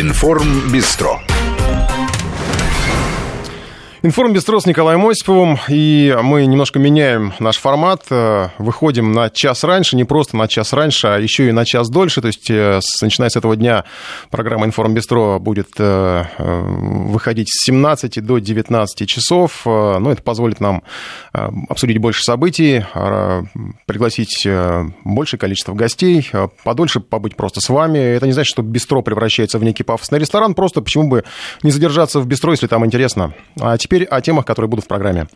Информ Бистро. Информ Бистро с Николаем Осиповым, и мы немножко меняем наш формат, э, выходим на час раньше, не просто на час раньше, а еще и на час дольше, то есть э, начиная с этого дня программа Информ Бистро будет э, выходить с 17 до 19 часов, но ну, это позволит нам обсудить больше событий, пригласить большее количество гостей, подольше побыть просто с вами. Это не значит, что Бистро превращается в некий пафосный ресторан, просто почему бы не задержаться в Бистро, если там интересно. А теперь о темах, которые будут в программе.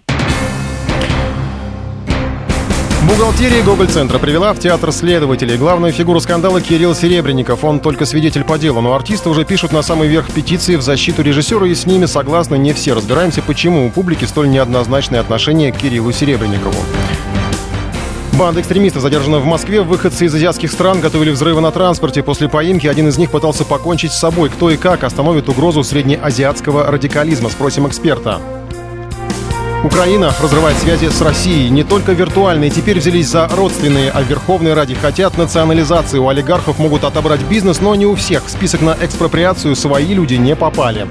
Бухгалтерия Гоголь-центра привела в театр следователей. Главную фигуру скандала Кирилл Серебренников. Он только свидетель по делу, но артисты уже пишут на самый верх петиции в защиту режиссера, и с ними согласны не все. Разбираемся, почему у публики столь неоднозначное отношение к Кириллу Серебренникову. Банда экстремистов задержана в Москве. Выходцы из азиатских стран готовили взрывы на транспорте. После поимки один из них пытался покончить с собой. Кто и как остановит угрозу среднеазиатского радикализма? Спросим эксперта. Украина разрывает связи с Россией. Не только виртуальные, теперь взялись за родственные, а Верховной Ради хотят национализации. У олигархов могут отобрать бизнес, но не у всех. В список на экспроприацию свои люди не попали.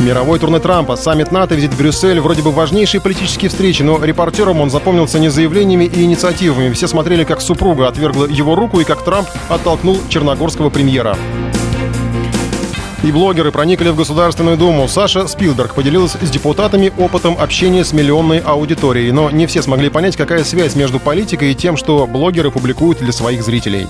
Мировой турне Трампа, саммит НАТО, визит в Брюссель, вроде бы важнейшие политические встречи, но репортерам он запомнился не заявлениями и инициативами. Все смотрели, как супруга отвергла его руку и как Трамп оттолкнул черногорского премьера. И блогеры проникли в Государственную Думу. Саша Спилберг поделилась с депутатами опытом общения с миллионной аудиторией. Но не все смогли понять, какая связь между политикой и тем, что блогеры публикуют для своих зрителей.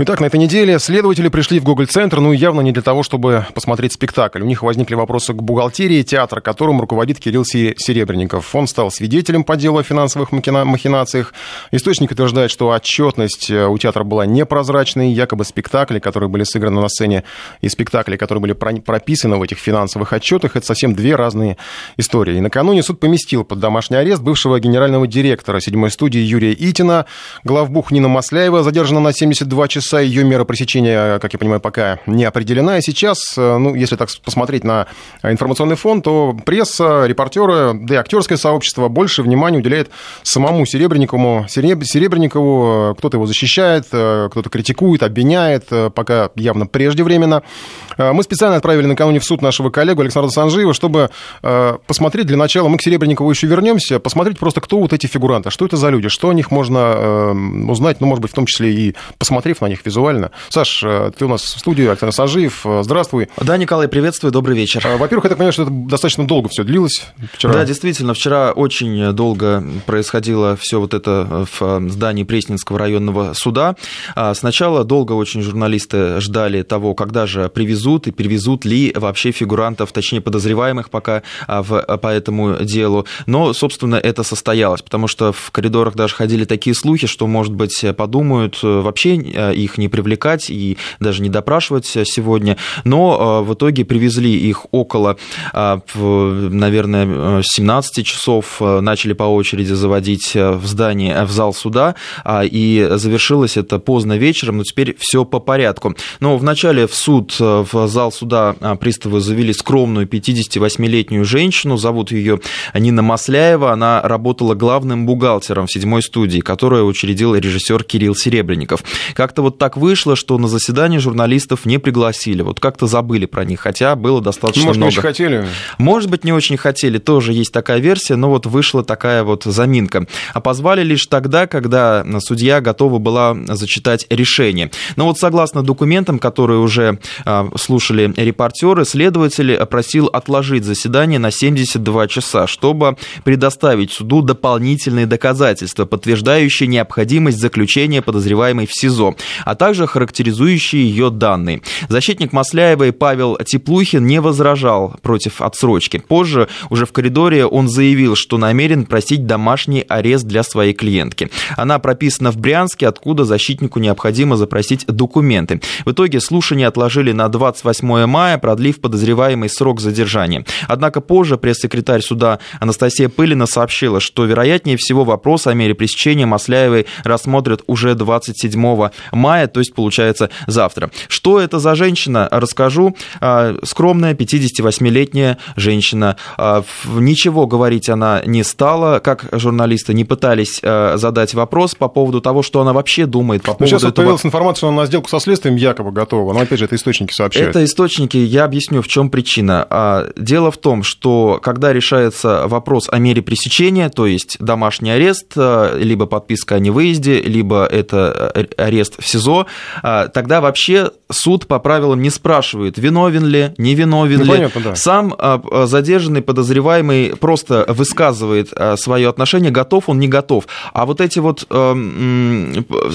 Итак, на этой неделе следователи пришли в Гоголь-центр, ну явно не для того, чтобы посмотреть спектакль. У них возникли вопросы к бухгалтерии театра, которым руководит Кирилл Серебренников. Он стал свидетелем по делу о финансовых махинациях. Источник утверждает, что отчетность э, у театра была непрозрачной, якобы спектакли, которые были сыграны на сцене, и спектакли, которые были прописаны в этих финансовых отчетах, это совсем две разные истории. И накануне суд поместил под домашний арест бывшего генерального директора седьмой студии Юрия Итина, главбух Нина Масляева задержана на 72 часа часа. Ее мера пресечения, как я понимаю, пока не определена. И сейчас, э, ну, если так посмотреть на информационный фон, то пресса, репортеры, да и актерское сообщество больше внимания уделяет самому Серебренникову. Серебренникову кто-то его защищает, э, кто-то критикует, обвиняет, э, пока явно преждевременно. Мы специально отправили накануне в суд нашего коллегу Александра Санжиева, чтобы посмотреть для начала, мы к Серебренникову еще вернемся, посмотреть просто, кто вот эти фигуранты, что это за люди, что о них можно узнать, ну, может быть, в том числе и посмотрев на них них визуально. Саш, э, ты у нас в студии, Александр Сажиев, э, здравствуй. Да, Николай, приветствую, добрый вечер. Э, во-первых, я так понимаю, что это достаточно долго все длилось вчера. Да, действительно, вчера очень долго происходило все вот это в здании Пресненского районного суда. А сначала долго очень журналисты ждали того, когда же привезут и привезут ли вообще фигурантов, точнее подозреваемых пока а, в, по этому делу. Но, собственно, это состоялось, потому что в коридорах даже ходили такие слухи, что, может быть, подумают вообще их не привлекать и даже не допрашивать сегодня, но э, в итоге привезли их около, э, наверное, 17 часов, э, начали по очереди заводить в здание, в зал суда, а, и завершилось это поздно вечером, но теперь все по порядку. Но вначале в суд, в зал суда приставы завели скромную 58-летнюю женщину, зовут ее Нина Масляева, она работала главным бухгалтером в седьмой студии, которую учредил режиссер Кирилл Серебренников. Как-то вот так вышло, что на заседание журналистов не пригласили. Вот как-то забыли про них, хотя было достаточно Может, много. Может, не очень хотели? Может быть, не очень хотели. Тоже есть такая версия, но вот вышла такая вот заминка. А позвали лишь тогда, когда судья готова была зачитать решение. Но вот согласно документам, которые уже а, слушали репортеры, следователь просил отложить заседание на 72 часа, чтобы предоставить суду дополнительные доказательства, подтверждающие необходимость заключения подозреваемой в СИЗО а также характеризующие ее данные. Защитник Масляевой Павел Теплухин не возражал против отсрочки. Позже, уже в коридоре, он заявил, что намерен просить домашний арест для своей клиентки. Она прописана в Брянске, откуда защитнику необходимо запросить документы. В итоге слушание отложили на 28 мая, продлив подозреваемый срок задержания. Однако позже пресс-секретарь суда Анастасия Пылина сообщила, что, вероятнее всего, вопрос о мере пресечения Масляевой рассмотрят уже 27 мая мая, то есть, получается, завтра. Что это за женщина, расскажу. А, скромная 58-летняя женщина. А, ничего говорить она не стала, как журналисты не пытались а, задать вопрос по поводу того, что она вообще думает по ну, поводу Сейчас этого... появилась информация, что она на сделку со следствием якобы готова, но опять же это источники сообщают. Это источники, я объясню, в чем причина. Дело в том, что когда решается вопрос о мере пресечения, то есть домашний арест, либо подписка о невыезде, либо это э, арест в СИЗО, тогда вообще суд по правилам не спрашивает, виновен ли, не виновен ну, ли. Понятно, да. Сам а, задержанный подозреваемый просто высказывает а, свое отношение, готов он, не готов. А вот эти вот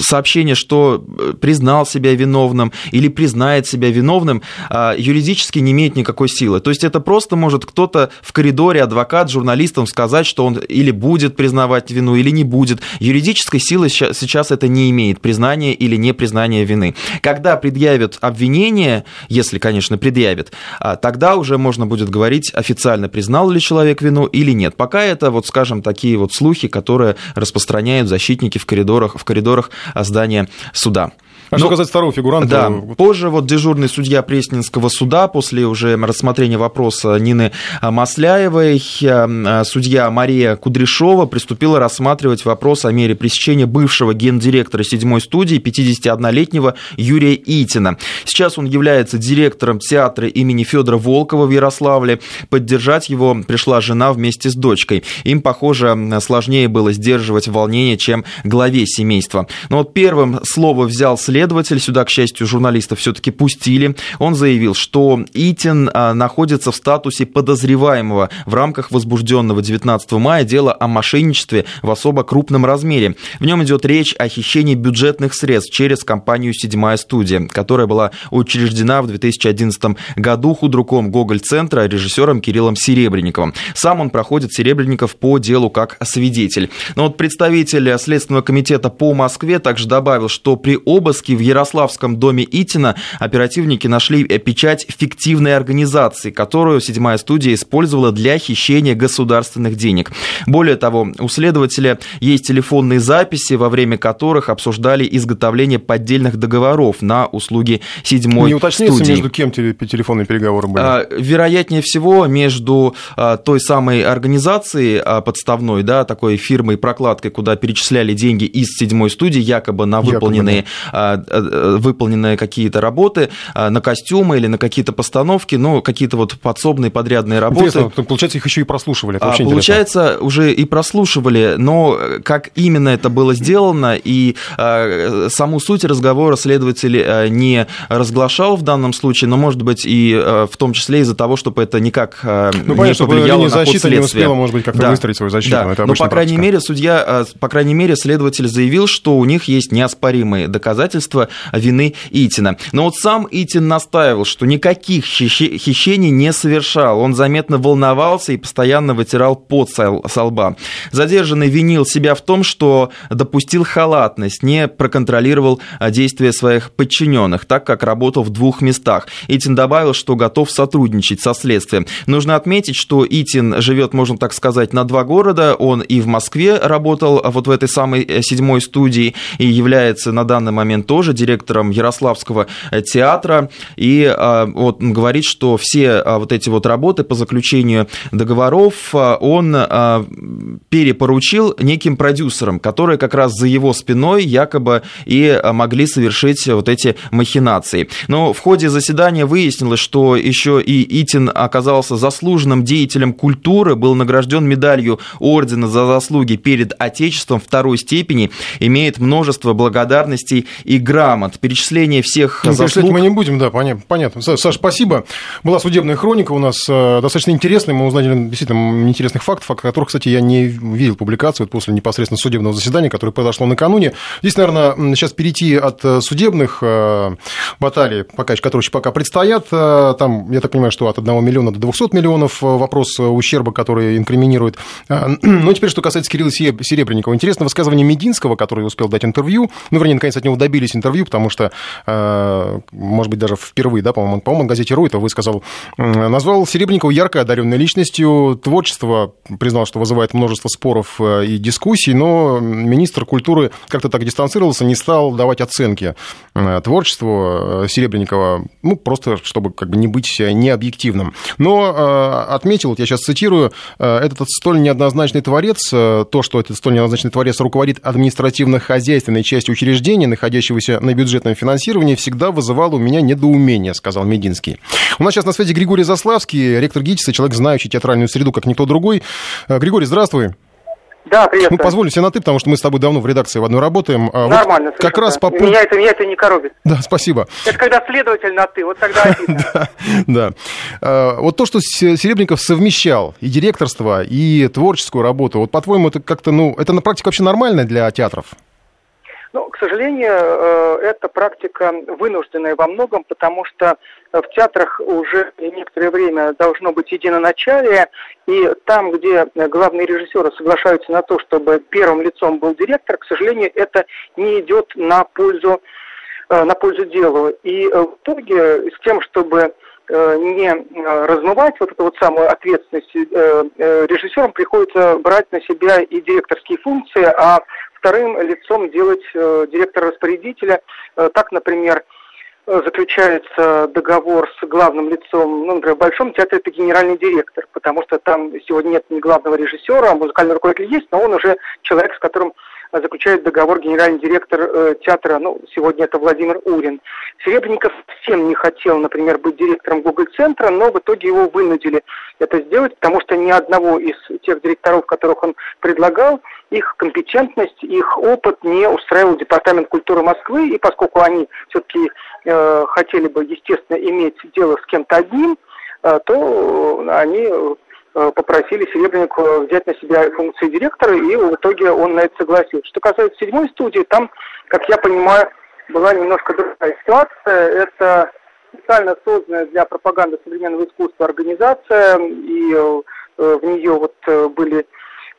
сообщения, что признал себя виновным или признает себя виновным, а, юридически не имеет никакой силы. То есть это просто может кто-то в коридоре, адвокат, журналистам сказать, что он или будет признавать вину, или не будет. Юридической силы сейчас это не имеет, признание или не признание вины. Когда предъявят обвинение, если, конечно, предъявит, а, тогда уже можно будет говорить, официально признал ли человек вину или нет. Пока это, вот, скажем, такие вот слухи, которые распространяют защитники в коридорах, в коридорах здания суда. А что ну, касается второго фигуранта? Да, позже вот дежурный судья Пресненского суда после уже рассмотрения вопроса Нины Масляевой, э, судья Мария Кудряшова приступила рассматривать вопрос о мере пресечения бывшего гендиректора седьмой студии 51-летнего Юрия Итина. Сейчас он является директором театра имени Федора Волкова в Ярославле. Поддержать его пришла жена вместе с дочкой. Им, похоже, сложнее было сдерживать волнение, чем главе семейства. Но вот первым слово взял след следователь, сюда, к счастью, журналистов все-таки пустили, он заявил, что Итин а, находится в статусе подозреваемого в рамках возбужденного 19 мая дела о мошенничестве в особо крупном размере. В нем идет речь о хищении бюджетных средств через компанию «Седьмая студия», которая была учреждена в 2011 году худруком Гоголь-центра, режиссером Кириллом Серебренниковым. Сам он проходит Серебренников по делу как свидетель. Но вот представитель Следственного комитета по Москве также добавил, что при обыске в Ярославском доме Итина оперативники нашли печать фиктивной организации, которую седьмая студия использовала для хищения государственных денег. Более того, у следователя есть телефонные записи, во время которых обсуждали изготовление поддельных договоров на услуги седьмой Не уточняется, студии. между кем телефонные переговоры были? А, вероятнее всего, между а, той самой организацией а, подставной, да, такой фирмой прокладкой, куда перечисляли деньги из седьмой студии, якобы на выполненные якобы, да Э, выполненные какие-то работы э, на костюмы или на какие-то постановки, ну, какие-то вот подсобные подрядные работы. Интересно, получается, их еще и прослушивали. Это а, получается, интересно. уже и прослушивали, но как именно это было сделано и э, саму суть разговора следователь э, не разглашал в данном случае, но, может быть, и э, в том числе из-за того, чтобы это никак э, ну, понятно, не повлияло на ход следствия. не успела, может быть, как-то да. выстроить свою защиту. Да. Но, по крайней мере, судья, по крайней мере, следователь заявил, что у них есть неоспоримые доказательства вины Итина. Но вот сам Итин настаивал, что никаких хищений не совершал. Он заметно волновался и постоянно вытирал пот со лба. Задержанный винил себя в том, что допустил халатность, не проконтролировал а, действия своих подчиненных, так как работал в двух местах. Итин добавил, что готов сотрудничать со следствием. Нужно отметить, что Итин живет, можно так сказать, на два города. Он и в Москве работал а, вот в этой самой э, седьмой студии и является на данный момент тоже директором Ярославского э, театра, и а, вот он говорит, что все а, вот эти вот работы по заключению договоров он перепоручил неким продюсерам, которые как раз за его спиной якобы и могли совершить вот эти махинации. Но в ходе заседания выяснилось, что еще и Итин оказался заслуженным деятелем культуры, был награжден медалью ордена за заслуги перед Отечеством второй степени, имеет множество благодарностей и грамот, перечисление всех ну, заслуг. мы не будем, да, понятно. Саша, спасибо. Была судебная хроника у нас э, достаточно интересная, мы узнали действительно интересных фактов, о которых, кстати, я не видел публикацию после непосредственно судебного заседания, которое произошло накануне. Здесь, наверное, сейчас перейти от э, судебных э, баталий, пока, которые еще пока предстоят, там, я так понимаю, что от 1 миллиона до 200 миллионов вопрос ущерба, который инкриминирует. Ну, теперь, что касается Кирилла Серебренникова. Интересно высказывание Мединского, который успел дать интервью, ну, вернее, наконец, от него добились здесь интервью, потому что, может быть, даже впервые, да, по-моему, по-моему, газете «Ру» это высказал, назвал Серебренникова ярко одаренной личностью, творчество, признал, что вызывает множество споров и дискуссий, но министр культуры как-то так дистанцировался, не стал давать оценки творчеству Серебренникова, ну, просто чтобы как бы не быть необъективным. Но отметил, вот я сейчас цитирую, этот столь неоднозначный творец, то, что этот столь неоднозначный творец руководит административно-хозяйственной частью учреждения, находящегося на бюджетном финансировании, всегда вызывало у меня недоумение, сказал Мединский. У нас сейчас на связи Григорий Заславский, ректор ГИТИСа, человек, знающий театральную среду, как никто другой. Э, Григорий, здравствуй. Да, привет. Ну, позволю себе на «ты», потому что мы с тобой давно в редакции в одной работаем. А Нормально. Вот как раз по меня это, меня это не коробит. Да, спасибо. Это когда следователь на «ты», вот тогда Да, да. А, вот то, что Серебренников совмещал и директорство, и творческую работу, вот, по-твоему, это как-то, ну, это на практике вообще нормально для театров? Ну, к сожалению, э, эта практика вынужденная во многом, потому что в театрах уже некоторое время должно быть единоначалие, и там, где главные режиссеры соглашаются на то, чтобы первым лицом был директор, к сожалению, это не идет на пользу, э, на пользу делу. И в итоге с тем, чтобы э, не размывать вот эту вот самую ответственность режиссерам приходится брать на себя и директорские функции, а вторым лицом делать э, директора-распорядителя. Э, так, например, э, заключается договор с главным лицом, ну, например, в Большом театре это генеральный директор, потому что там сегодня нет ни главного режиссера, а музыкальный руководитель есть, но он уже человек, с которым заключает договор генеральный директор э, театра, ну, сегодня это Владимир Урин. Серебренников всем не хотел, например, быть директором Google-центра, но в итоге его вынудили это сделать, потому что ни одного из тех директоров, которых он предлагал, их компетентность, их опыт не устраивал Департамент культуры Москвы, и поскольку они все-таки э, хотели бы, естественно, иметь дело с кем-то одним, э, то они Э, попросили Серебренникова взять на себя функции директора, и в итоге он на это согласился. Что касается седьмой студии, там, как я понимаю, была немножко другая ситуация. Это специально созданная для пропаганды современного искусства организация, и э, в нее вот э, были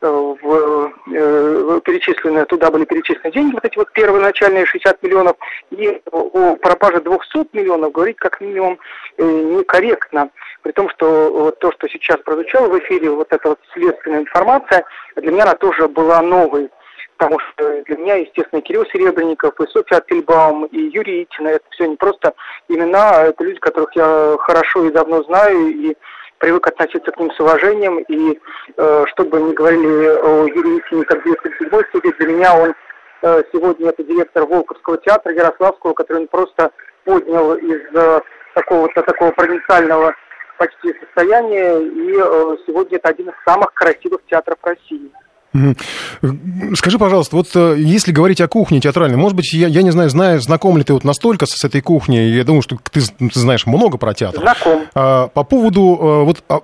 в, э, перечислены, туда были перечислены деньги, вот эти вот первоначальные 60 миллионов, и о пропаже 200 миллионов говорить как минимум э, некорректно. При том, что вот то, что сейчас прозвучало в эфире, вот эта вот следственная информация, для меня она тоже была новой. Потому что для меня, естественно, Кирилл Серебренников, и Софья Ательбаум, и Юрий Итина, это все не просто имена, а это люди, которых я хорошо и давно знаю, и привык относиться к ним с уважением, и э, что бы ни говорили о Юрии Исине как директор седьмой студии, для меня он э, сегодня это директор Волковского театра Ярославского, который он просто поднял из э, такого-то такого провинциального почти состояния, и э, сегодня это один из самых красивых театров России. Скажи, пожалуйста, вот э, если говорить о кухне театральной, может быть, я, я не знаю, знаю, знаком ли ты вот настолько с, этой кухней, я думаю, что ты, ты знаешь много про театр. Знаком. А, по поводу э, вот, а,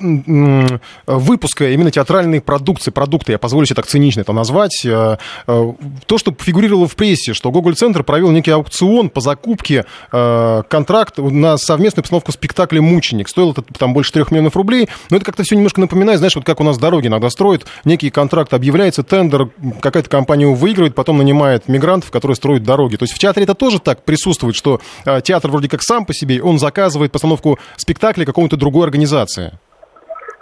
выпуска именно театральной продукции, продукты, я позволю себе так цинично это назвать, а, то, что фигурировало в прессе, что Гоголь-центр провел некий аукцион по закупке а, контракт на совместную постановку спектакля «Мученик». Стоило это там больше трех миллионов рублей, но это как-то все немножко напоминает, знаешь, вот как у нас дороги иногда строят, некий контракт объявляют объявляется тендер, какая-то компания его выигрывает, потом нанимает мигрантов, которые строят дороги. То есть в театре это тоже так присутствует, что э, театр вроде как сам по себе, он заказывает постановку спектакля какому-то другой организации.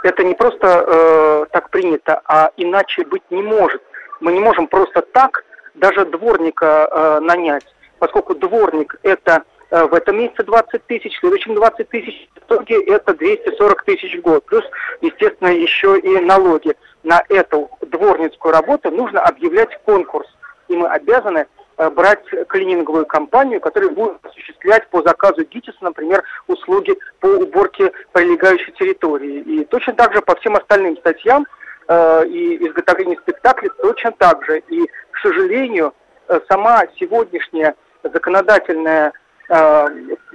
Это не просто э, так принято, а иначе быть не может. Мы не можем просто так даже дворника э, нанять, поскольку дворник это в этом месяце 20 тысяч, в следующем 20 тысяч, в итоге это 240 тысяч в год. Плюс, естественно, еще и налоги на эту дворницкую работу нужно объявлять конкурс. И мы обязаны э, брать клининговую компанию, которая будет осуществлять по заказу ГИТИСа, например, услуги по уборке прилегающей территории. И точно так же по всем остальным статьям э, и изготовлению спектаклей точно так же. И, к сожалению, э, сама сегодняшняя законодательная э,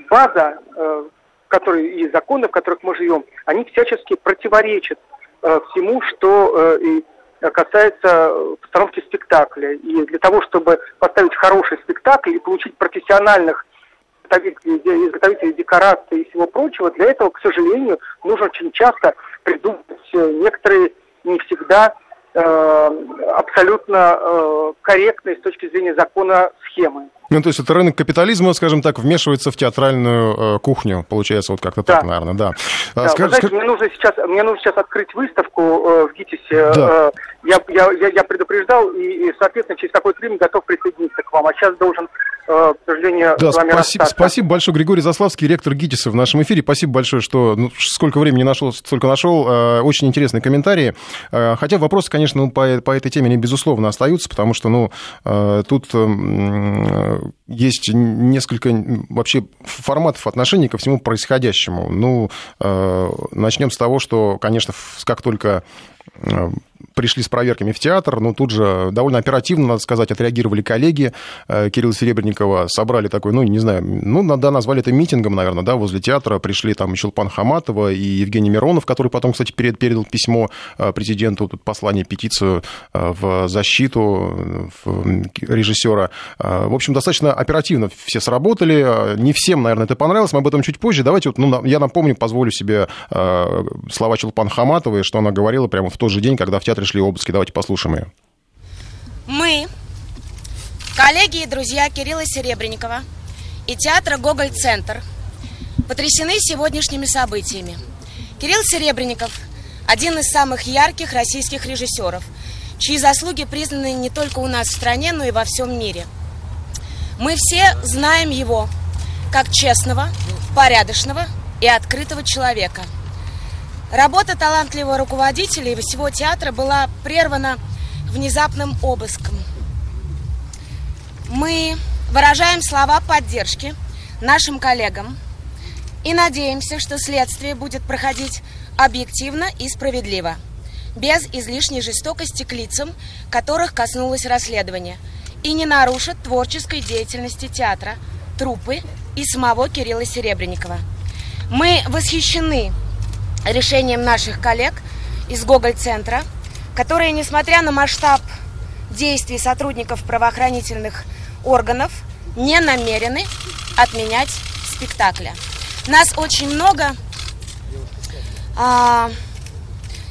база, э, которые, и законы, в которых мы живем, они всячески противоречат Э, всему, что э, касается постановки спектакля. И для того, чтобы поставить хороший спектакль и получить профессиональных изготовителей, декораций и всего прочего, для этого, к сожалению, нужно очень часто придумать некоторые не всегда абсолютно корректные с точки зрения закона схемы. Ну, то есть это рынок капитализма, скажем так, вмешивается в театральную э, кухню, получается, вот как-то да. так, наверное, да. да Скаж... Вы знаете, мне нужно сейчас, мне нужно сейчас открыть выставку э, в ГИТИСе. Да. Э, я, я, я, я предупреждал, и, и, соответственно, через какое-то время готов присоединиться к вам. А сейчас должен к сожалению, да, с вами спасибо, спасибо большое, Григорий Заславский, ректор ГИТИСа в нашем эфире. Спасибо большое, что ну, сколько времени нашел, столько нашел. Э, очень интересные комментарии. Э, хотя вопросы, конечно, ну, по, по этой теме, они, безусловно, остаются, потому что ну, тут есть несколько вообще форматов отношений ко всему происходящему. Ну, начнем с того, что, конечно, как только пришли с проверками в театр, но тут же довольно оперативно, надо сказать, отреагировали коллеги э, Кирилла Серебренникова, собрали такой, ну, не знаю, ну, да, назвали это митингом, наверное, да, возле театра пришли там Щелпан Хаматова и Евгений Миронов, который потом, кстати, передал письмо э, президенту, тут послание, петицию э, в защиту режиссера. В общем, достаточно оперативно все сработали, не всем, наверное, это понравилось, мы об этом чуть позже. Давайте вот, ну, я напомню, позволю себе слова Челпан Хаматовой, что она говорила прямо в тот же день, когда в театре шли обыски. Давайте послушаем ее. Мы, коллеги и друзья Кирилла Серебренникова и театра «Гоголь-центр» потрясены сегодняшними событиями. Кирилл Серебренников – один из самых ярких российских режиссеров, чьи заслуги признаны не только у нас в стране, но и во всем мире. Мы все знаем его как честного, порядочного и открытого человека – Работа талантливого руководителя и всего театра была прервана внезапным обыском. Мы выражаем слова поддержки нашим коллегам и надеемся, что следствие будет проходить объективно и справедливо, без излишней жестокости к лицам, которых коснулось расследование, и не нарушит творческой деятельности театра, труппы и самого Кирилла Серебренникова. Мы восхищены решением наших коллег из Гоголь-центра, которые, несмотря на масштаб действий сотрудников правоохранительных органов, не намерены отменять спектакля. Нас очень много. А,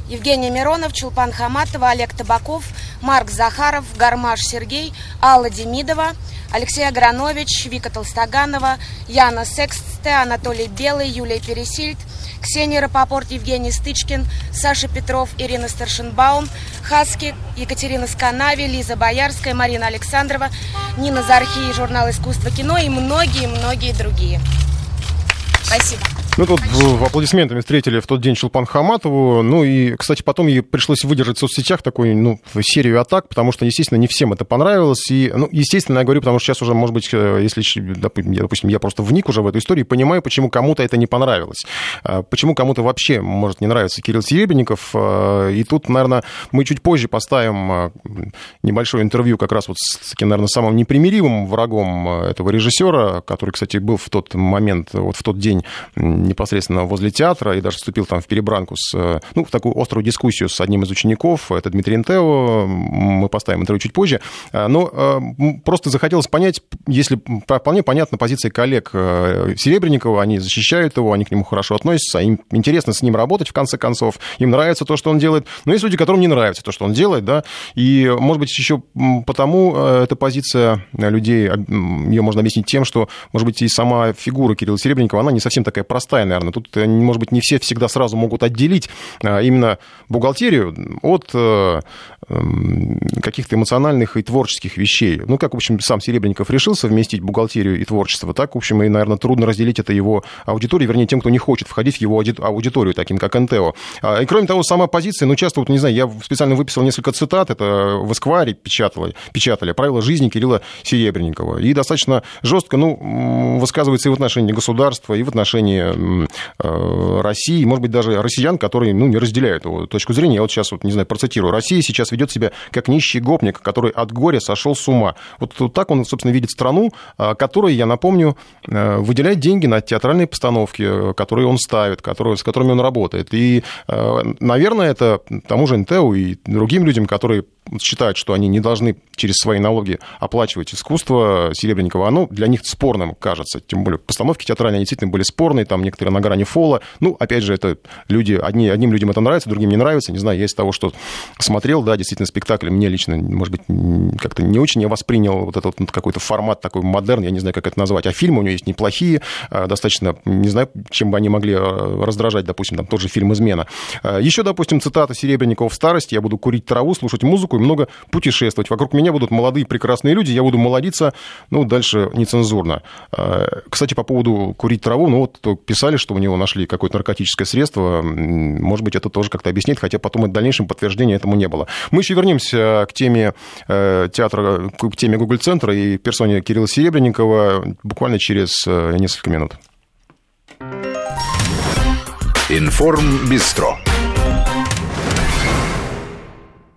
Евгений Миронов, Чулпан Хаматова, Олег Табаков, Марк Захаров, Гармаш Сергей, Алла Демидова, Алексей Агранович, Вика Толстоганова, Яна Сексте, Анатолий Белый, Юлия Пересильд – Ксения Рапопорт, Евгений Стычкин, Саша Петров, Ирина Старшинбаум, Хаски, Екатерина Сканави, Лиза Боярская, Марина Александрова, Нина Зархи, журнал «Искусство кино» и многие-многие другие. Спасибо. Ну, тут в, аплодисментами встретили в тот день Шелпан Хаматову. Ну, и, кстати, потом ей пришлось выдержать в соцсетях такую, ну, серию атак, потому что, естественно, не всем это понравилось. И, ну, естественно, я говорю, потому что сейчас уже, может быть, э, если, допустим, я просто вник уже в эту историю, понимаю, почему кому-то это не понравилось. А почему кому-то вообще может не нравиться Кирилл Серебренников. А, и тут, наверное, мы чуть позже поставим а, небольшое интервью как раз вот с таким, наверное, самым непримиримым врагом этого режиссера, который, кстати, был в тот момент, вот в тот день непосредственно возле театра и даже вступил там в перебранку с, э, ну, в такую острую дискуссию с одним из учеников, это Дмитрий Интео, мы поставим интервью чуть позже, э, но э, просто захотелось понять, если вполне понятна позиция коллег Серебренникова, они защищают его, они к нему хорошо относятся, им интересно с ним работать, в конце концов, им нравится то, что он делает, но есть люди, которым не нравится то, что он делает, да, и, может быть, еще потому эта позиция людей, ее можно объяснить тем, что, может быть, и сама фигура Кирилла Серебренникова, она не совсем такая простая, простая, наверное. Тут, может быть, не все всегда сразу могут отделить а, именно бухгалтерию от э, каких-то эмоциональных и творческих вещей. Ну, как, в общем, сам Серебренников решил совместить бухгалтерию и творчество, так, в общем, и, наверное, трудно разделить это его аудитории, вернее, тем, кто не хочет входить в его аудиторию, таким как НТО. А, и, кроме того, сама позиция, ну, часто, вот, не знаю, я специально выписал несколько цитат, это в Эскваре печатали, печатали «Правила жизни» Кирилла Серебренникова. И достаточно жестко, ну, высказывается и в отношении государства, и в отношении э, России, может быть, даже россиян, которые, ну, не разделяют его точку зрения. Я вот сейчас, вот, не знаю, процитирую. «Россия сейчас ведет себя как нищий гопник, который от горя сошел с ума. Вот, вот так он, собственно, видит страну, а, которая, я напомню, э, выделяет деньги на театральные постановки, которые он ставит, которые, с которыми он работает. И, э, наверное, это тому же НТУ и другим людям, которые считают, что они не должны через свои налоги оплачивать искусство Серебренникова, оно для них спорным кажется. Тем более постановки театральные действительно были спорные, там некоторые на грани фола. Ну, опять же, это люди, одни, одним людям это нравится, другим не нравится. Не знаю, я из того, что смотрел, да, действительно, спектакль мне лично, может быть, как-то не очень я воспринял вот этот вот какой-то формат такой модерн, я не знаю, как это назвать. А фильмы у него есть неплохие, а, достаточно, не знаю, чем бы они могли а, раздражать, допустим, там тот же фильм «Измена». А, Еще, допустим, цитата Серебренникова в старости. Я буду курить траву, слушать музыку и много путешествовать. Вокруг меня будут молодые прекрасные люди, я буду молодиться, ну, дальше нецензурно. Кстати, по поводу курить траву, ну, вот писали, что у него нашли какое-то наркотическое средство. Может быть, это тоже как-то объяснит, хотя потом в дальнейшем подтверждения этому не было. Мы еще вернемся к теме э, театра, к теме Google-центра и персоне Кирилла Серебренникова буквально через э, несколько минут. Информ Бистро.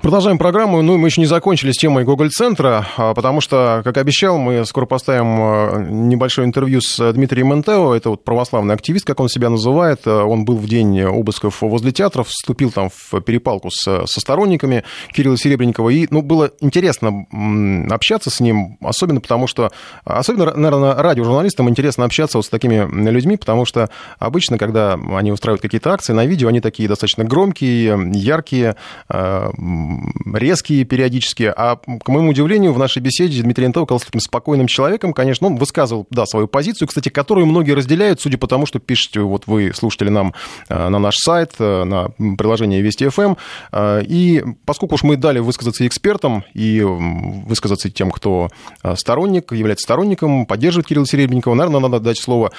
Продолжаем программу. Ну, мы еще не закончили с темой Гоголь-центра, а, потому что, как обещал, мы скоро поставим а, небольшое интервью с Дмитрием Ментео. Это вот православный активист, как он себя называет. А, он был в день обысков возле театра, вступил там в перепалку с, со сторонниками Кирилла Серебренникова. И, ну, было интересно общаться с ним, особенно потому что, особенно, наверное, радиожурналистам интересно общаться вот с такими людьми, потому что обычно, когда они устраивают какие-то акции на видео, они такие достаточно громкие, яркие, резкие периодически. А, к моему удивлению, в нашей беседе Дмитрий Антов оказался таким спокойным человеком. Конечно, он высказывал, да, свою позицию, кстати, которую многие разделяют, судя по тому, что пишете вот вы, слушатели, нам э, на наш сайт, э, на приложение Вести ФМ. Э, и поскольку уж мы дали высказаться экспертам и высказаться тем, кто сторонник, является сторонником, поддерживает Кирилла Серебренникова, наверное, надо дать слово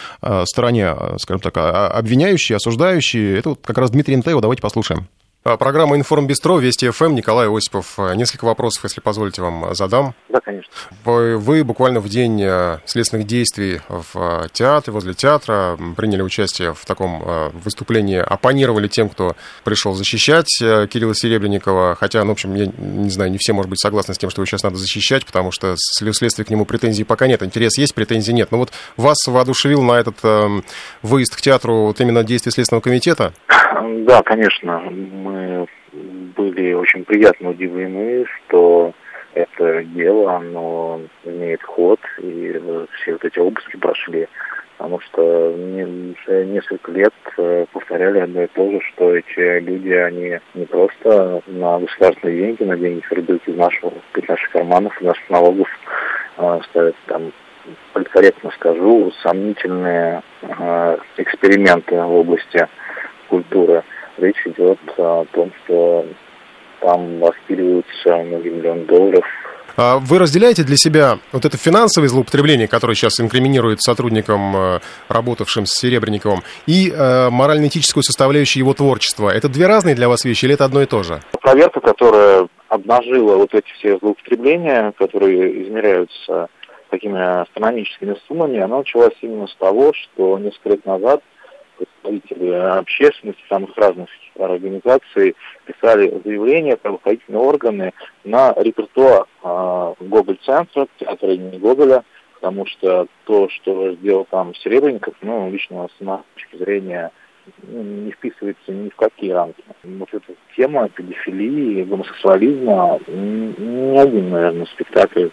стороне, скажем так, обвиняющей, осуждающей. Это вот как раз Дмитрий Антеев. Давайте послушаем. А, программа «Информбистро», Вести ФМ, Николай Осипов. А, несколько вопросов, если позволите, вам задам. Да, конечно. Вы, буквально в день а, следственных действий в театре, возле театра, приняли участие в таком выступлении, оппонировали тем, кто пришел защищать Кирилла Серебренникова, хотя, ну, в общем, я не знаю, не все, может быть, согласны с тем, что его сейчас надо защищать, потому что следствие к нему претензий пока нет, интерес есть, претензий нет. Но вот вас воодушевил на этот выезд к театру вот именно действия Следственного комитета? Да, конечно. Мы были очень приятно удивлены, что это дело, оно имеет ход, и все вот эти обыски прошли. Потому что несколько лет э, повторяли одно и то же, что эти люди, они не просто на государственные деньги, на деньги, идут из нашего, из наших карманов, из наших налогов, э, ставят там политкорректно скажу, сомнительные э, эксперименты в области культуры. Речь идет о том, что там распиливаются многие миллионы долларов а вы разделяете для себя вот это финансовое злоупотребление, которое сейчас инкриминирует сотрудникам, э, работавшим с Серебренниковым, и э, морально-этическую составляющую его творчества? Это две разные для вас вещи или это одно и то же? Проверка, которая обнажила вот эти все злоупотребления, которые измеряются такими астрономическими суммами, она началась именно с того, что несколько лет назад представители общественности, самых разных организаций писали заявления правоохранительные органы на репертуар э, Гоголь-центра, театра имени Гоголя, потому что то, что сделал там Серебренников, ну, лично с моей точки зрения, ну, не вписывается ни в какие рамки. Вот эта тема педофилии, гомосексуализма, ни один, наверное, спектакль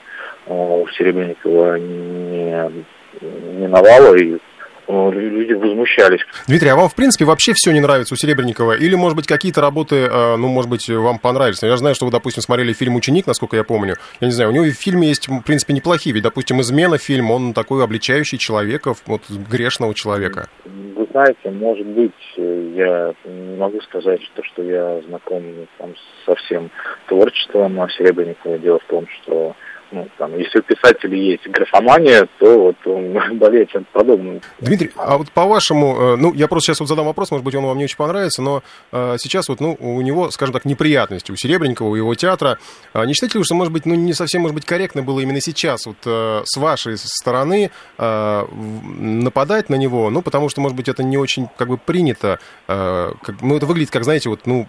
у Серебренникова не миновало, и люди возмущались. Дмитрий, а вам, в принципе, вообще все не нравится у Серебренникова? Или, может быть, какие-то работы, э, ну, может быть, вам понравились? Я знаю, что вы, допустим, смотрели фильм «Ученик», насколько я помню. Я не знаю, у него в фильме есть, в принципе, неплохие. Ведь, допустим, «Измена» фильм, он такой обличающий человека, вот грешного человека. Вы знаете, может быть, я не могу сказать, что, что я знаком там, со всем творчеством Серебренникова. Дело в том, что ну, там, если у писателя есть графомания, то вот он болеет чем-то подобным. Дмитрий, а вот по-вашему, э, ну, я просто сейчас вот задам вопрос, может быть, он вам не очень понравится, но э, сейчас вот, ну, у него, скажем так, неприятности, у Серебренникова, у его театра. А не считаете ли, что, может быть, ну, не совсем, может быть, корректно было именно сейчас вот э, с вашей стороны нападать на него, ну, потому что, может быть, это не очень, как бы, принято, как, ну, это выглядит, как, знаете, вот, ну,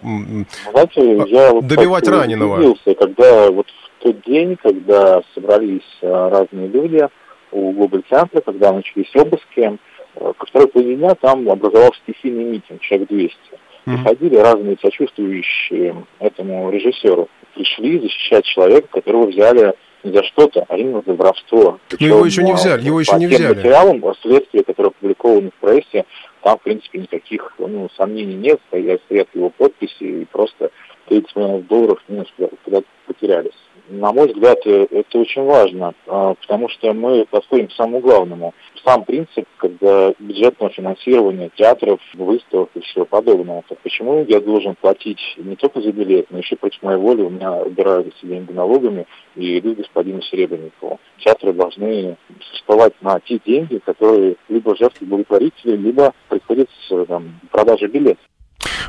знаете, я вот добивать раненого. Когда вот тот день, когда собрались э, разные люди у Гоголь-центра, когда начались обыски, э, ко второй половине дня там образовался стихийный митинг, человек 200. Приходили разные сочувствующие этому режиссеру. пришли защищать человека, которого взяли не за что-то, а именно за воровство. Но его еще не взяли, его еще не взяли. По материалам, следствия, которые опубликованы в прессе, там, в принципе, никаких ну, сомнений нет, стоят, стоят его подписи, и просто 30 миллионов долларов минус куда-то потерялись на мой взгляд, э, это очень важно, а, потому что мы подходим к самому главному. Сам принцип, когда бюджетного финансирования театров, выставок и всего подобного. Так почему я должен платить не только за билет, но еще против моей воли у меня убирают эти деньги налогами и идут господину Серебренникову. Театры должны существовать на те деньги, которые либо жертвы благотворители, либо приходится там, продажа билетов.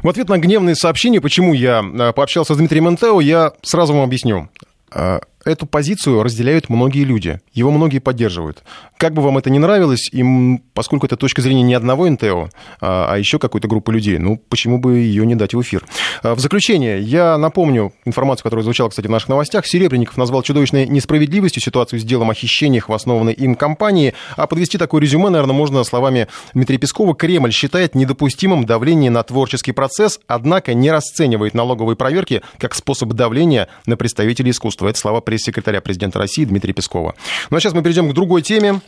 В ответ на гневные сообщения, почему я э, пообщался с Дмитрием Монтео, я сразу вам объясню. А, эту позицию разделяют многие люди, его многие поддерживают. Как бы вам это ни нравилось, им, поскольку это точка зрения не одного НТО, а, а еще какой-то группы людей, ну, почему бы ее не дать в эфир? А, в заключение, я напомню информацию, которая звучала, кстати, в наших новостях. Серебренников назвал чудовищной несправедливостью ситуацию с делом о хищениях в основанной им компании, а подвести такое резюме, наверное, можно словами Дмитрия Пескова. Кремль считает недопустимым давление на творческий процесс, однако не расценивает налоговые проверки как способ давления на представителей искусства. Это слова пресс-секретаря президента России Дмитрия Пескова. Ну а сейчас мы перейдем к другой теме.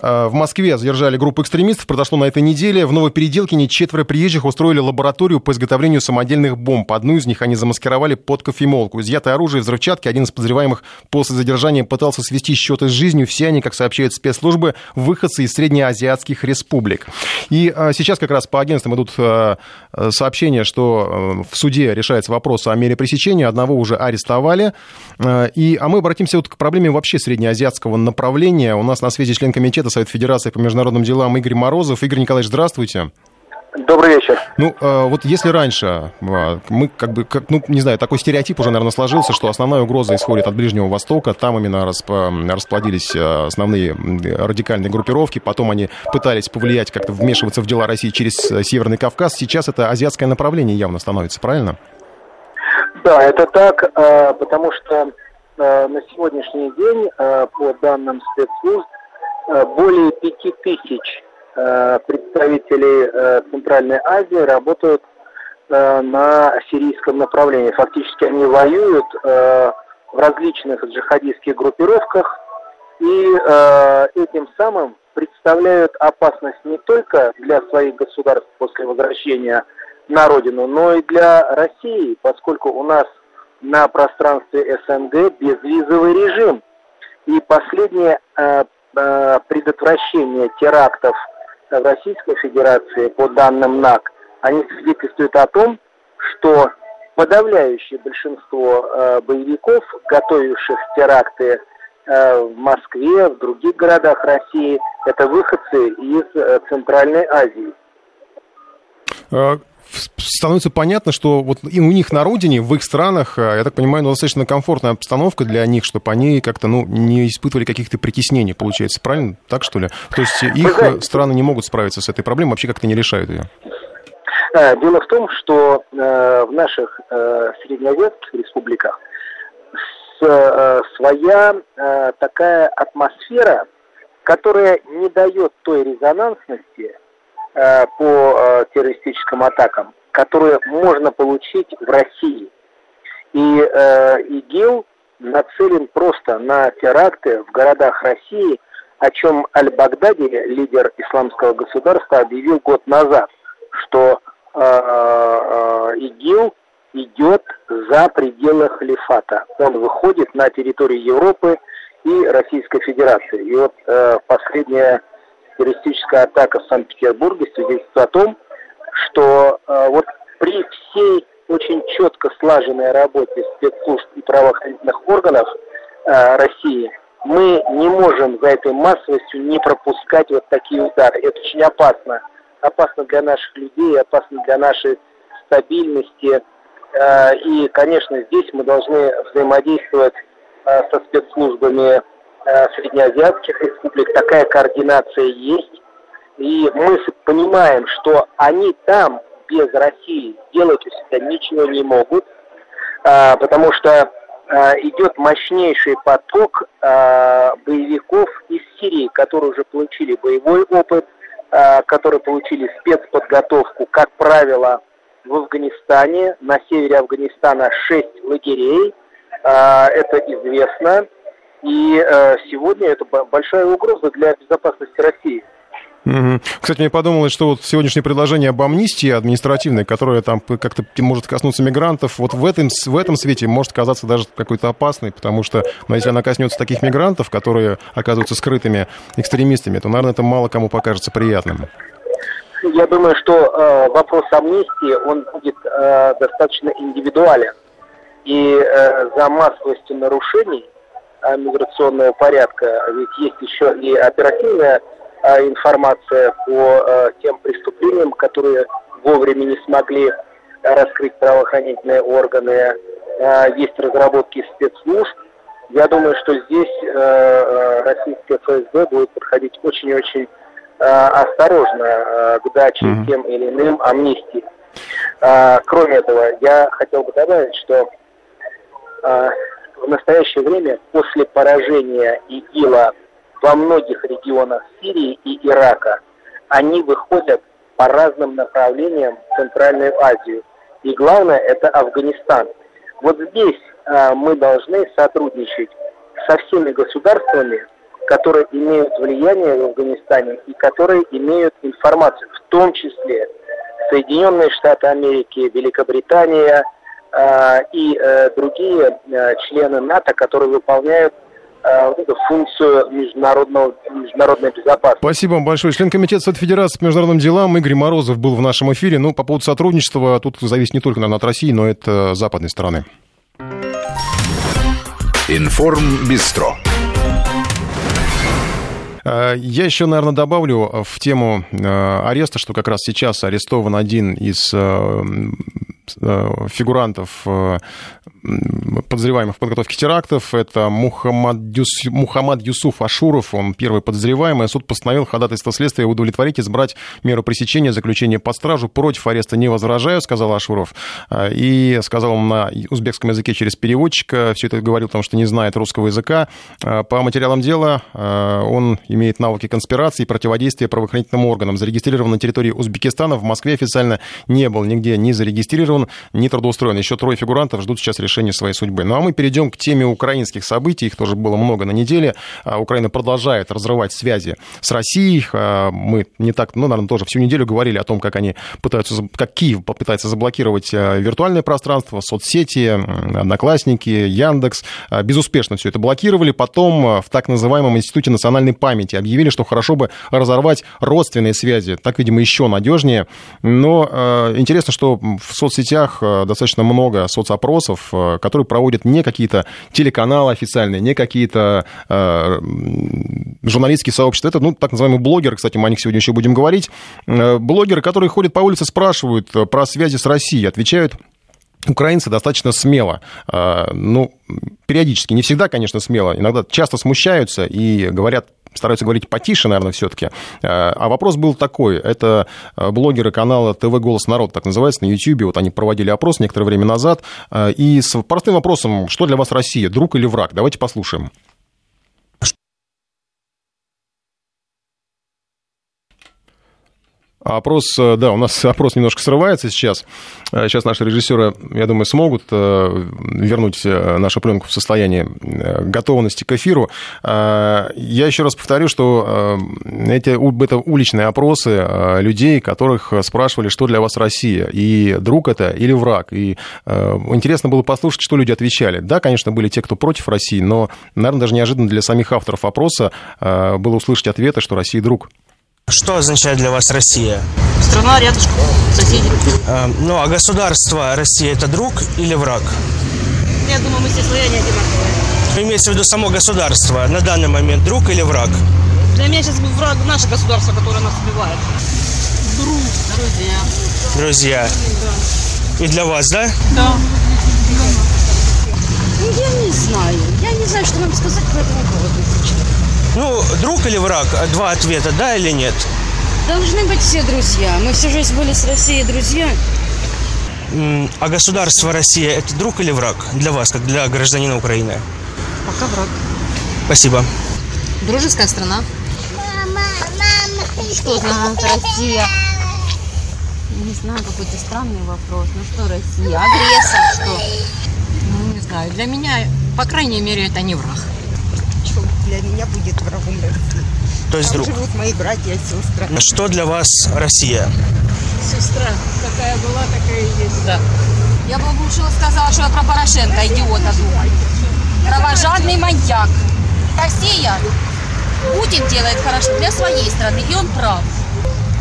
А, в Москве задержали группу экстремистов. Произошло на этой неделе. В Новопеределкине четверо приезжих устроили лабораторию по изготовлению самодельных бомб. Одну из них они замаскировали под кофемолку. Изъятое оружие, взрывчатки. Один из подозреваемых после задержания пытался свести счеты с жизнью. Все они, как сообщают спецслужбы, выходцы из среднеазиатских республик. И а, сейчас как раз по агентствам идут а, сообщения, что в суде решается вопрос о мере пресечения. Одного уже арестовали. И, а мы обратимся вот к проблеме вообще среднеазиатского направления. У нас на связи член комитета Совет Федерации по международным делам Игорь Морозов. Игорь Николаевич, здравствуйте. Добрый вечер. Ну, э, вот если раньше э, мы как бы, как, ну, не знаю, такой стереотип уже, наверное, сложился, что основная угроза исходит от Ближнего Востока, там именно расп, расплодились э, основные радикальные группировки, потом они пытались повлиять, как-то вмешиваться в дела России через Северный Кавказ, сейчас это азиатское направление явно становится, правильно? Да, это так, потому что на сегодняшний день, по данным спецслужб, более пяти тысяч Э, представителей э, Центральной Азии работают э, на сирийском направлении. Фактически они воюют в различных джихадистских группировках и этим самым представляют опасность не только для своих государств после возвращения на родину, но и для России, поскольку у нас на пространстве СНГ безвизовый режим. И последнее предотвращение терактов в Российской Федерации, по данным НАК, они свидетельствуют о том, что подавляющее большинство э, боевиков, готовивших теракты э, в Москве, в других городах России, это выходцы из э, Центральной Азии. Становится понятно, что вот и у них на родине, в их странах, э, я так понимаю, ну, достаточно комфортная обстановка для них, чтобы они как-то ну, не испытывали каких-то притеснений, получается, правильно? Так что ли? То есть их знаете, страны не могут справиться с этой проблемой, вообще как-то не решают ее. Э, дело в том, что э, в наших э, среднеазиатских республиках с, э, своя э, такая атмосфера, которая не дает той резонансности, Э, по э, террористическим атакам, которые можно получить в России. И э, ИГИЛ нацелен просто на теракты в городах России, о чем Аль-Багдади, лидер исламского государства, объявил год назад, что э, э, ИГИЛ идет за пределы халифата. Он выходит на территорию Европы и Российской Федерации. И вот э, последняя террористическая атака в Санкт-Петербурге свидетельствует о том, что э, вот при всей очень четко слаженной работе спецслужб и правоохранительных органов э, России мы не можем за этой массовостью не пропускать вот такие удары. Это очень опасно. Опасно для наших людей, опасно для нашей стабильности. Э, и, конечно, здесь мы должны взаимодействовать э, со спецслужбами среднеазиатских республик такая координация есть. И мы понимаем, что они там без России делать у себя ничего не могут, э, потому что э, идет мощнейший поток боевиков из Сирии, которые уже получили боевой опыт, которые получили спецподготовку, как правило, в Афганистане, на севере Афганистана 6 лагерей, Это известно. И сегодня это большая угроза для безопасности России. Кстати, мне подумалось, что вот сегодняшнее предложение об амнистии административной, которое там как-то может коснуться мигрантов, вот в этом, в этом свете может казаться даже какой-то опасной, потому что, ну, если она коснется таких мигрантов, которые оказываются скрытыми экстремистами, то, наверное, это мало кому покажется приятным. Я думаю, что э, вопрос амнистии, он будет э, достаточно индивидуален. И э, за массовостью нарушений э, миграционного порядка, ведь есть еще и оперативная а, информация по а, тем преступлениям, которые вовремя не смогли раскрыть правоохранительные органы. Есть разработки спецслужб. Я думаю, что здесь российская ФСБ будет подходить очень-очень осторожно к даче mm-hmm. тем или иным амнистий. Кроме этого, я хотел бы добавить, что в настоящее время после поражения ИГИЛа во многих регионах Сирии и Ирака. Они выходят по разным направлениям в Центральную Азию. И главное это Афганистан. Вот здесь э, мы должны сотрудничать со всеми государствами, которые имеют влияние в Афганистане и которые имеют информацию, в том числе Соединенные Штаты Америки, Великобритания и э, другие э, члены НАТО, которые выполняют Э, функцию международного, международной безопасности. Спасибо вам большое. Член Комитета Совет Федерации по международным делам Игорь Морозов был в нашем эфире. Ну, по поводу сотрудничества, тут зависит не только, наверное, от России, но и от э, западной стороны. Информ Бистро. Э, я еще, наверное, добавлю в тему ареста, что как раз сейчас арестован один из фигурантов подозреваемых в подготовке терактов. Это Мухаммад, Юс... Мухаммад Юсуф Ашуров, он первый подозреваемый. Суд постановил ходатайство следствия удовлетворить, избрать меру пресечения, заключения под стражу. Против ареста не возражаю, сказал Ашуров. И сказал он на узбекском языке через переводчика. Все это говорил, потому что не знает русского языка. По материалам дела он имеет навыки конспирации и противодействия правоохранительным органам. Зарегистрирован на территории Узбекистана. В Москве официально не был нигде не зарегистрирован, не трудоустроен. Еще трое фигурантов ждут сейчас решения своей судьбы. Ну а мы перейдем к теме украинских событий. Их тоже было много на неделе. А, Украина продолжает разрывать связи с Россией. А, мы не так, ну, наверное, тоже всю неделю говорили о том, как они пытаются, как Киев пытается заблокировать а, виртуальное пространство, соцсети, Одноклассники, Яндекс. Безуспешно все это блокировали. Потом в так называемом Институте национальной памяти объявили, что хорошо бы разорвать родственные связи. Так, видимо, еще надежнее. Но интересно, что в соцсетях достаточно много соцопросов, опросов, э, которые проводят не какие-то телеканалы официальные, не какие-то э, журналистские сообщества. Это, ну, так называемые блогеры, кстати, мы о них сегодня еще будем говорить. Э, блогеры, которые ходят по улице, спрашивают э, про связи с Россией, отвечают Украинцы достаточно смело, ну, периодически, не всегда, конечно, смело, иногда часто смущаются и говорят стараются говорить потише, наверное, все-таки. Э, а вопрос был такой. Это э, блогеры канала ТВ «Голос народ», так называется, на YouTube. Вот они проводили опрос некоторое время назад. Э, и с простым вопросом, что для вас Россия, друг или враг? Давайте послушаем. Опрос, э, да, у нас опрос немножко срывается сейчас. Э, сейчас наши режиссеры, я думаю, смогут э, вернуть нашу пленку в состояние готовности к эфиру. Я еще раз повторю, что эти, это уличные опросы людей, которых спрашивали, что для вас Россия, и друг это или враг. И интересно было послушать, что люди отвечали. Да, конечно, были те, кто против России, но, наверное, даже неожиданно для самих авторов опроса было услышать ответы, что Россия друг. Что означает для вас Россия? Страна рядышком, соседи. А, ну, а государство Россия это друг или враг? Я думаю, мы все слояне одинаковые. Имеется в виду само государство. На данный момент друг или враг? Для меня сейчас враг наше государство, которое нас убивает. Друг, друзья. Друзья. Да. И для вас, да? Да. Ну, я не знаю. Я не знаю, что вам сказать по этому поводу. Ну, друг или враг? Два ответа, да или нет? Должны быть все друзья. Мы всю жизнь были с Россией друзья. А государство Россия – это друг или враг для вас, как для гражданина Украины? Пока враг. Спасибо. Дружеская страна. Мама, мама. Что значит Россия? Не знаю, какой-то странный вопрос. Ну что Россия? Агрессор, что? Ну, не знаю. Для меня, по крайней мере, это не враг. Для меня будет врагом России? То есть Там друг. живут мои братья и сестры. Что для вас Россия? Сестра какая была, такая и есть. Да. Я бы лучше сказала, что я про Порошенко, идиота думаю. Кровожадный маньяк. Россия Путин делает хорошо для своей страны, и он прав.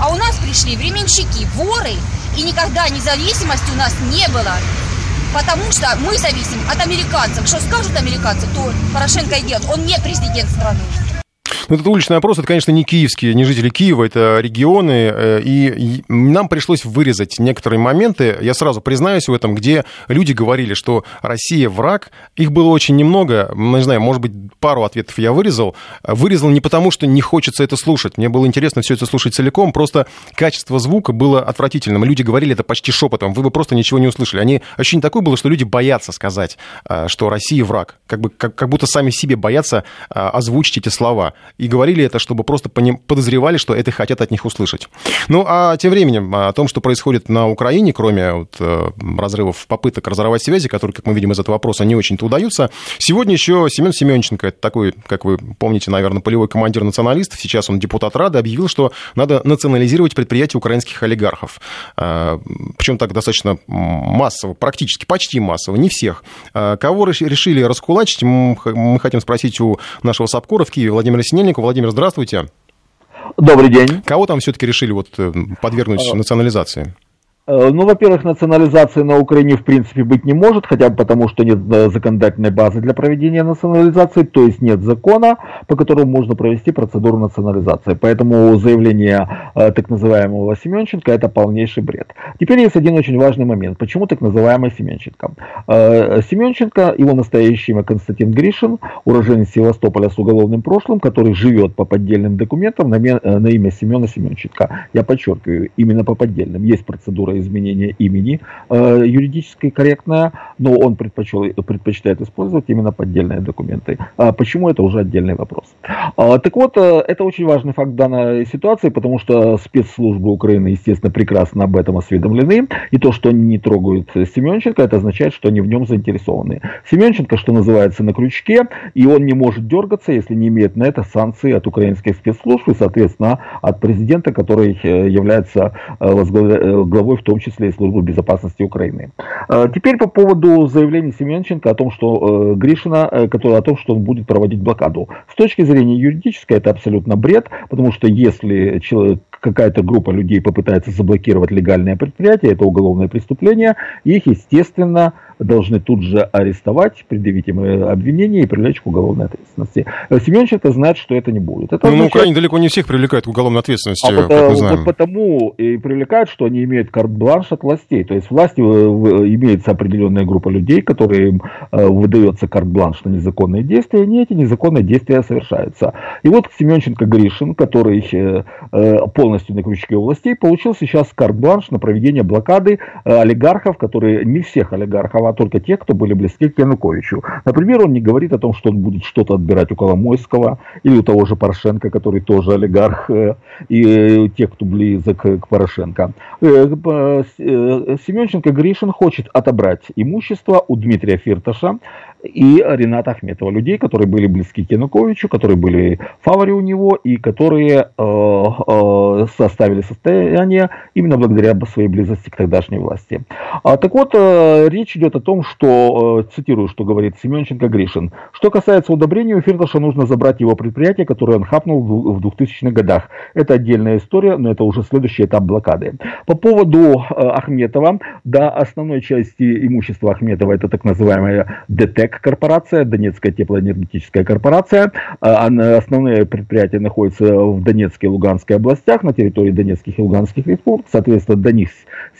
А у нас пришли временщики, воры, и никогда независимости у нас не было. Потому что мы зависим от американцев. Что скажут американцы, то Порошенко и делает. Он не президент страны. Ну, этот уличный опрос, это, конечно, не киевские, не жители Киева, это регионы, э, и и нам пришлось вырезать некоторые моменты, я сразу признаюсь в этом, где люди говорили, что Россия враг, их было очень немного, ну, не знаю, может быть, пару ответов я вырезал, вырезал не потому, что не хочется это слушать, мне было интересно все это слушать целиком, просто качество звука было отвратительным, люди говорили это почти шепотом, вы бы просто ничего не услышали, они, ощущение такое было, что люди боятся сказать, э, что Россия враг, как, бы, как, как будто сами себе боятся э, озвучить эти слова, и говорили это, чтобы просто по ним подозревали, что это хотят от них услышать. Ну, а тем временем о том, что происходит на Украине, кроме вот, э, разрывов, попыток разорвать связи, которые, как мы видим из этого вопроса, не очень-то удаются, сегодня еще Семен Семенченко, это такой, как вы помните, наверное, полевой командир националистов, сейчас он депутат Рады, объявил, что надо национализировать предприятия украинских олигархов. Э, Причем так достаточно массово, практически, почти массово, не всех. Э, Кого реш- решили раскулачить, мы хотим спросить у нашего САПКОРа в Киеве Владимира Синельникова. Владимир, здравствуйте. Добрый день. Кого там все-таки решили вот э, подвергнуть А. национализации? Э, Ну, во-первых, национализации на Украине в принципе быть не может, хотя бы потому, что нет э, законодательной базы для проведения национализации, то есть нет закона, по которому можно провести процедуру национализации. Поэтому заявление э, так называемого Семенченко это полнейший бред. Теперь есть один очень важный момент. Почему так называемый Семенченко? Э, Семенченко, его настоящее имя Константин Гришин, уроженец Севастополя с уголовным прошлым, который живет по поддельным документам на, э, на имя Семена Семенченко. Я подчеркиваю, именно по поддельным. Есть процедура изменения имени э, юридически корректная, но он предпочел, предпочитает использовать именно поддельные документы. А почему это уже отдельный вопрос. А, так вот, э, это очень важный факт данной ситуации, потому что спецслужбы Украины, естественно, прекрасно об этом осведомлены. И то, что они не трогают Семенченко, это означает, что они в нем заинтересованы. Семенченко, что называется, на крючке, и он не может дергаться, если не имеет на это санкции от украинских спецслужб и, соответственно, от президента, который э, является э, главой в том числе и службы безопасности Украины. Э, Теперь по поводу заявления Семенченко о том, что э, Гришина, э, который, о том, что он будет проводить блокаду. С точки зрения юридической это абсолютно бред, потому что если человек какая-то группа людей попытается заблокировать легальное предприятие, это уголовное преступление, их, естественно, должны тут же арестовать, предъявить им э, обвинение и привлечь к уголовной ответственности. Э, Семенченко знает, что это не будет. Это Ну, на означает- Украине далеко не всех привлекают к уголовной ответственности, а как мы знаем. вот потому и привлекают, что они имеют карт-бланш от властей. То есть власти э, имеется определенная группа людей, которым э, выдается карт-бланш на незаконные действия, и они эти незаконные действия совершаются. И вот Семенченко Гришин, который э, э, полностью на крючке у властей, получил сейчас карт-бланш на проведение блокады э, олигархов, которые не всех олигархов, а только тех, кто были близки к Януковичу. Например, он не говорит о том, что он будет что-то отбирать у Коломойского или у того же Порошенко, который тоже олигарх, э, и э, тех, кто близок к Порошенко. Э, Семенченко Гришин хочет отобрать имущество у Дмитрия Фирташа и Рената Ахметова, людей, которые были близки к Януковичу, которые были в фаворе у него и которые э, э, составили состояние именно благодаря своей близости к тогдашней власти. А, так вот, э, речь идет о том, что, э, цитирую, что говорит Семенченко Гришин, что касается удобрения, у Фирташа нужно забрать его предприятие, которое он хапнул в 2000-х годах. Это отдельная история, но это уже следующий этап блокады. По поводу э, Ахметова, да, основной части имущества Ахметова это так называемая ДТЭК корпорация, Донецкая теплоэнергетическая корпорация. А, она- Основные предприятия находятся в Донецкой и Луганской областях, на территории Донецких и Луганских республик. Соответственно, до них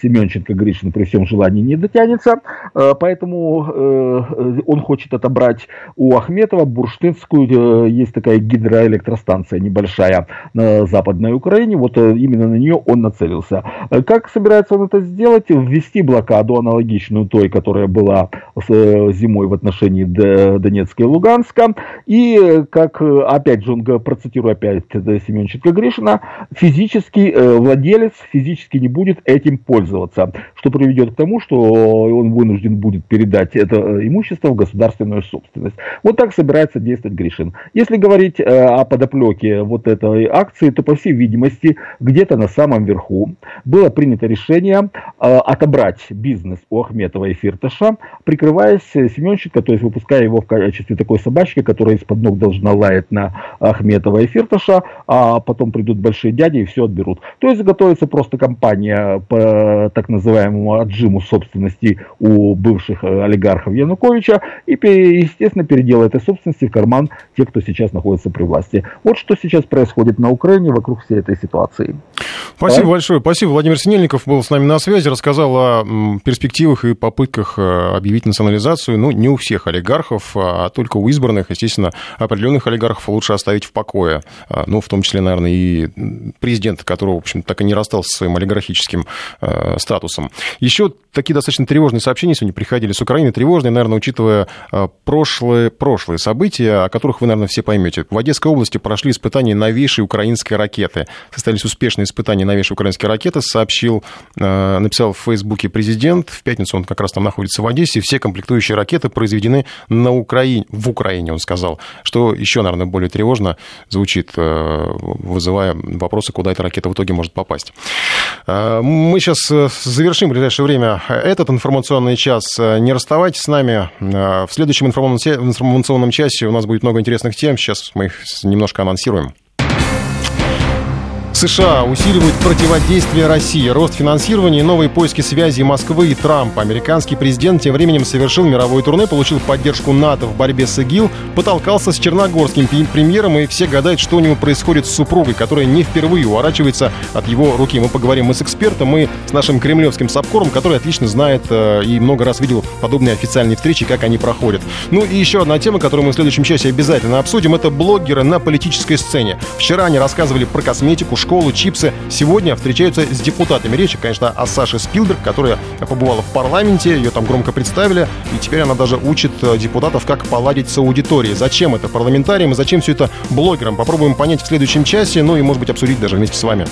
Семенченко Гришин при всем желании не дотянется. Э, Поэтому э, он хочет отобрать у Ахметова бурштинскую, э, есть такая гидроэлектростанция небольшая на Западной Украине, вот э, именно на нее он нацелился. Э, Как собирается он это сделать? Ввести блокаду, аналогичную той, которая была э, зимой в отношении отношении Донецка и Луганска. И, как, опять же, он процитирую опять Семенченко Гришина, физически владелец физически не будет этим пользоваться, что приведет к тому, что он вынужден будет передать это имущество в государственную собственность. Вот так собирается действовать Гришин. Если говорить о подоплеке вот этой акции, то, по всей видимости, где-то на самом верху было принято решение отобрать бизнес у Ахметова и Фирташа, прикрываясь Семенченко, то есть выпуская его в качестве такой собачки, которая из-под ног должна лаять на Ахметова и Фирташа, а потом придут большие дяди и все отберут. То есть готовится просто кампания по так называемому отжиму собственности у бывших олигархов Януковича и, естественно, передел этой собственности в карман тех, кто сейчас находится при власти. Вот что сейчас происходит на Украине вокруг всей этой ситуации. Спасибо Давай. большое. Спасибо. Владимир Синельников был с нами на связи, рассказал о перспективах и попытках э, объявить национализацию. Ну, не у всех олигархов, а только у избранных. Естественно, определенных олигархов лучше оставить в покое. А, ну, в том числе, наверное, и президента, которого, в общем, так и не расстался со своим олигархическим э, статусом. Еще такие достаточно тревожные сообщения сегодня приходили с Украины. Тревожные, наверное, учитывая э, прошлые, прошлые события, о которых вы, наверное, все поймете. В Одесской области прошли испытания новейшей украинской ракеты. Состоялись успешные испытания новейшей украинской ракеты, сообщил, написал в Фейсбуке президент. В пятницу он как раз там находится в Одессе. Все комплектующие ракеты произведены на Украине, в Украине, он сказал. Что еще, наверное, более тревожно звучит, вызывая вопросы, куда эта ракета в итоге может попасть. Мы сейчас завершим в ближайшее время этот информационный час. Не расставайтесь с нами. В следующем информационном часе у нас будет много интересных тем. Сейчас мы их немножко анонсируем. США усиливают противодействие России, рост финансирования и новые поиски связи Москвы и Трампа. Американский президент тем временем совершил мировое турне, получил поддержку НАТО в борьбе с ИГИЛ, потолкался с черногорским премьером, и все гадают, что у него происходит с супругой, которая не впервые уворачивается от его руки. Мы поговорим и с экспертом, и с нашим кремлевским сапкором, который отлично знает э, и много раз видел подобные официальные встречи, как они проходят. Ну и еще одна тема, которую мы в следующем часе обязательно обсудим, это блогеры на политической сцене. Вчера они рассказывали про косметику, школу, чипсы. Сегодня встречаются с депутатами. Речь, конечно, о Саше Спилберг, которая побывала в парламенте, ее там громко представили, и теперь она даже учит э, депутатов, как поладить с аудиторией. Зачем это парламентариям и зачем все это блогерам? Попробуем понять в следующем часе, ну и, может быть, обсудить даже вместе с вами.